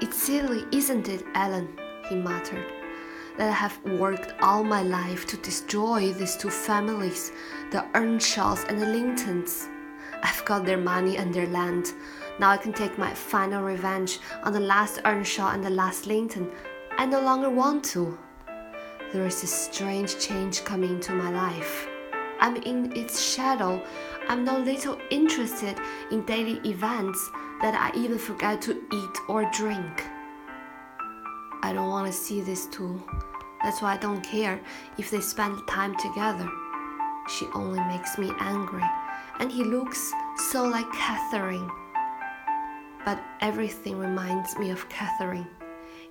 It's silly, isn't it, Ellen? he muttered. That I have worked all my life to destroy these two families, the Earnshaws and the Lintons. I've got their money and their land. Now I can take my final revenge on the last Earnshaw and the last Linton. I no longer want to. There is a strange change coming into my life. I'm in its shadow. I'm no little interested in daily events that I even forget to eat or drink. I don't want to see these two. That's why I don't care if they spend time together. She only makes me angry, and he looks so like Catherine. But everything reminds me of Catherine.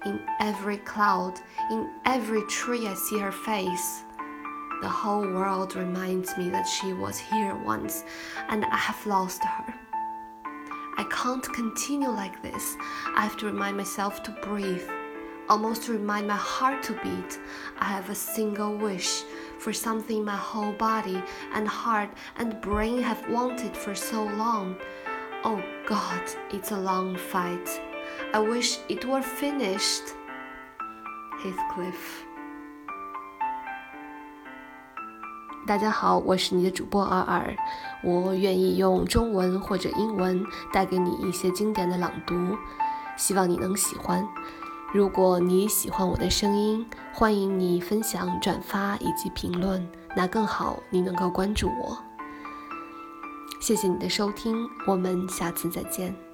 In every cloud, in every tree, I see her face. The whole world reminds me that she was here once, and I have lost her. Can't continue like this. I have to remind myself to breathe, almost to remind my heart to beat. I have a single wish for something my whole body and heart and brain have wanted for so long. Oh God, it's a long fight. I wish it were finished. Heathcliff. 大家好，我是你的主播尔尔，我愿意用中文或者英文带给你一些经典的朗读，希望你能喜欢。如果你喜欢我的声音，欢迎你分享、转发以及评论，那更好，你能够关注我。谢谢你的收听，我们下次再见。